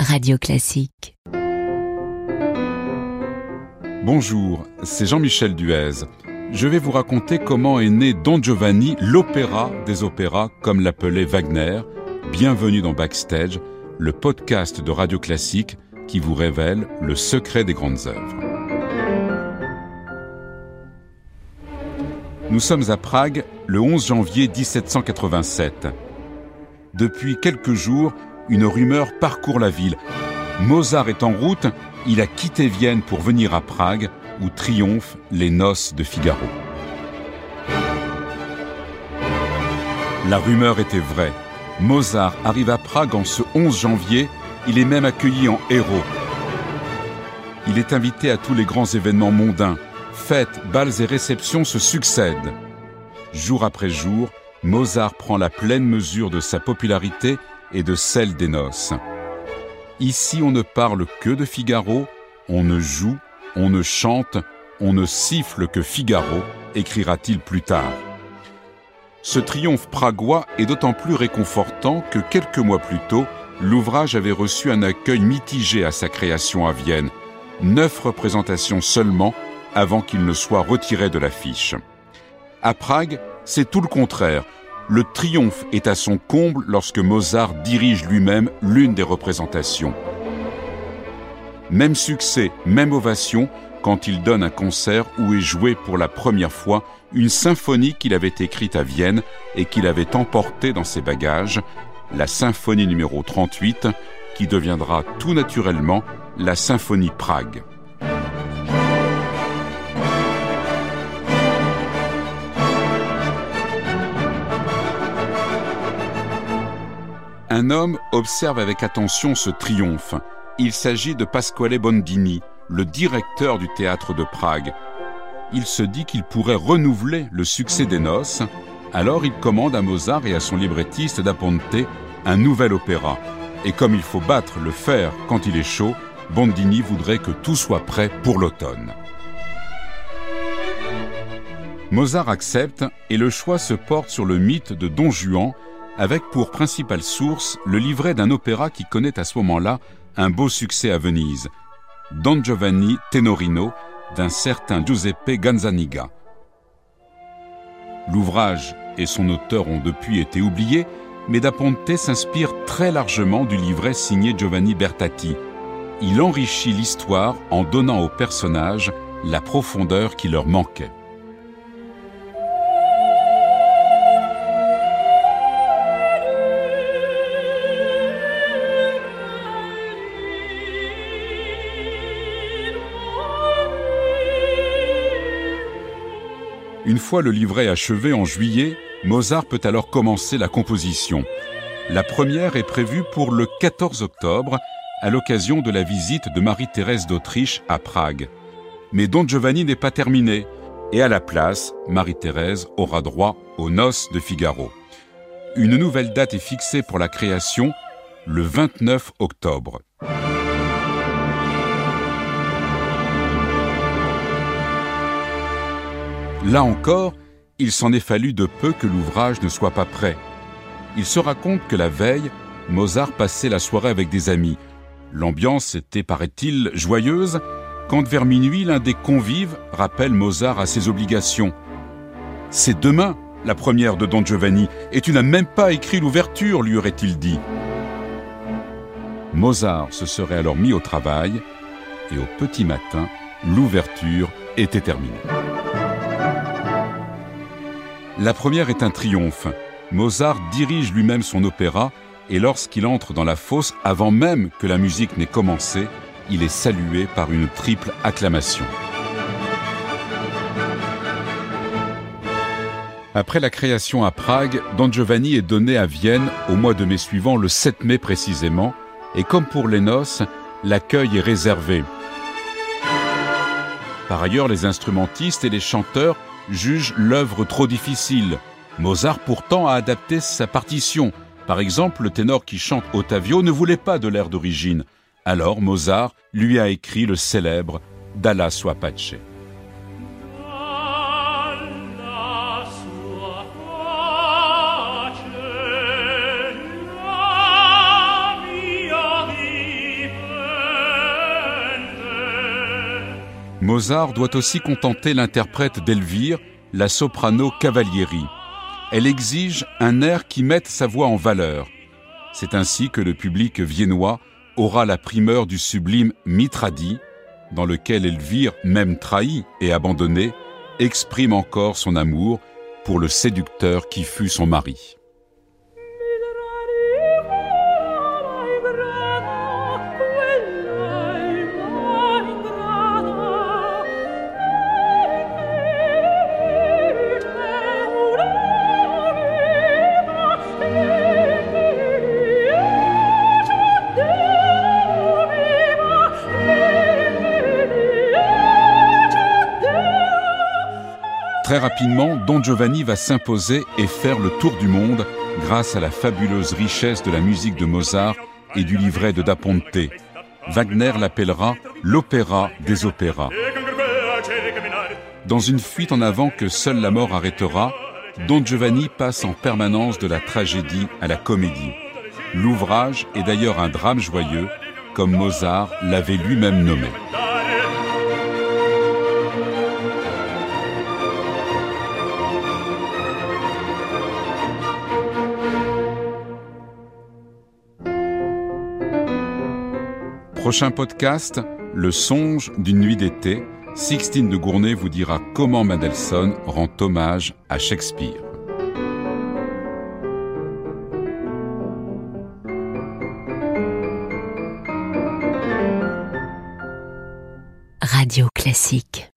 Radio Classique. Bonjour, c'est Jean-Michel Duez. Je vais vous raconter comment est né Don Giovanni, l'opéra des opéras, comme l'appelait Wagner. Bienvenue dans Backstage, le podcast de Radio Classique qui vous révèle le secret des grandes œuvres. Nous sommes à Prague le 11 janvier 1787. Depuis quelques jours, une rumeur parcourt la ville. Mozart est en route, il a quitté Vienne pour venir à Prague où triomphent les noces de Figaro. La rumeur était vraie. Mozart arrive à Prague en ce 11 janvier, il est même accueilli en héros. Il est invité à tous les grands événements mondains. Fêtes, bals et réceptions se succèdent. Jour après jour, Mozart prend la pleine mesure de sa popularité et de celle des noces. Ici on ne parle que de Figaro, on ne joue, on ne chante, on ne siffle que Figaro, écrira-t-il plus tard. Ce triomphe pragois est d'autant plus réconfortant que quelques mois plus tôt, l'ouvrage avait reçu un accueil mitigé à sa création à Vienne, neuf représentations seulement avant qu'il ne soit retiré de l'affiche. À Prague, c'est tout le contraire. Le triomphe est à son comble lorsque Mozart dirige lui-même l'une des représentations. Même succès, même ovation quand il donne un concert où est jouée pour la première fois une symphonie qu'il avait écrite à Vienne et qu'il avait emportée dans ses bagages, la symphonie numéro 38, qui deviendra tout naturellement la symphonie Prague. Un homme observe avec attention ce triomphe. Il s'agit de Pasquale Bondini, le directeur du théâtre de Prague. Il se dit qu'il pourrait renouveler le succès des noces, alors il commande à Mozart et à son librettiste d'apponter un nouvel opéra. Et comme il faut battre le fer quand il est chaud, Bondini voudrait que tout soit prêt pour l'automne. Mozart accepte et le choix se porte sur le mythe de Don Juan avec pour principale source le livret d'un opéra qui connaît à ce moment-là un beau succès à Venise, Don Giovanni Tenorino d'un certain Giuseppe Ganzaniga. L'ouvrage et son auteur ont depuis été oubliés, mais Da Ponte s'inspire très largement du livret signé Giovanni Bertati. Il enrichit l'histoire en donnant aux personnages la profondeur qui leur manquait. Une fois le livret achevé en juillet, Mozart peut alors commencer la composition. La première est prévue pour le 14 octobre, à l'occasion de la visite de Marie-Thérèse d'Autriche à Prague. Mais Don Giovanni n'est pas terminé, et à la place, Marie-Thérèse aura droit aux noces de Figaro. Une nouvelle date est fixée pour la création, le 29 octobre. Là encore, il s'en est fallu de peu que l'ouvrage ne soit pas prêt. Il se raconte que la veille, Mozart passait la soirée avec des amis. L'ambiance était, paraît-il, joyeuse, quand vers minuit l'un des convives rappelle Mozart à ses obligations. C'est demain, la première de Don Giovanni, et tu n'as même pas écrit l'ouverture, lui aurait-il dit. Mozart se serait alors mis au travail, et au petit matin, l'ouverture était terminée. La première est un triomphe. Mozart dirige lui-même son opéra et lorsqu'il entre dans la fosse, avant même que la musique n'ait commencé, il est salué par une triple acclamation. Après la création à Prague, Don Giovanni est donné à Vienne au mois de mai suivant, le 7 mai précisément, et comme pour les noces, l'accueil est réservé. Par ailleurs, les instrumentistes et les chanteurs juge l'œuvre trop difficile. Mozart pourtant a adapté sa partition. Par exemple, le ténor qui chante Ottavio ne voulait pas de l'air d'origine. Alors Mozart lui a écrit le célèbre Dalla sua pace. Mozart doit aussi contenter l'interprète d'Elvire, la soprano Cavalieri. Elle exige un air qui mette sa voix en valeur. C'est ainsi que le public viennois aura la primeur du sublime Mitradi, dans lequel Elvire, même trahie et abandonnée, exprime encore son amour pour le séducteur qui fut son mari. Très rapidement, Don Giovanni va s'imposer et faire le tour du monde grâce à la fabuleuse richesse de la musique de Mozart et du livret de Da Ponte. Wagner l'appellera l'opéra des opéras. Dans une fuite en avant que seule la mort arrêtera, Don Giovanni passe en permanence de la tragédie à la comédie. L'ouvrage est d'ailleurs un drame joyeux, comme Mozart l'avait lui-même nommé. Prochain podcast, Le songe d'une nuit d'été. Sixtine de Gournay vous dira comment Mendelssohn rend hommage à Shakespeare. Radio Classique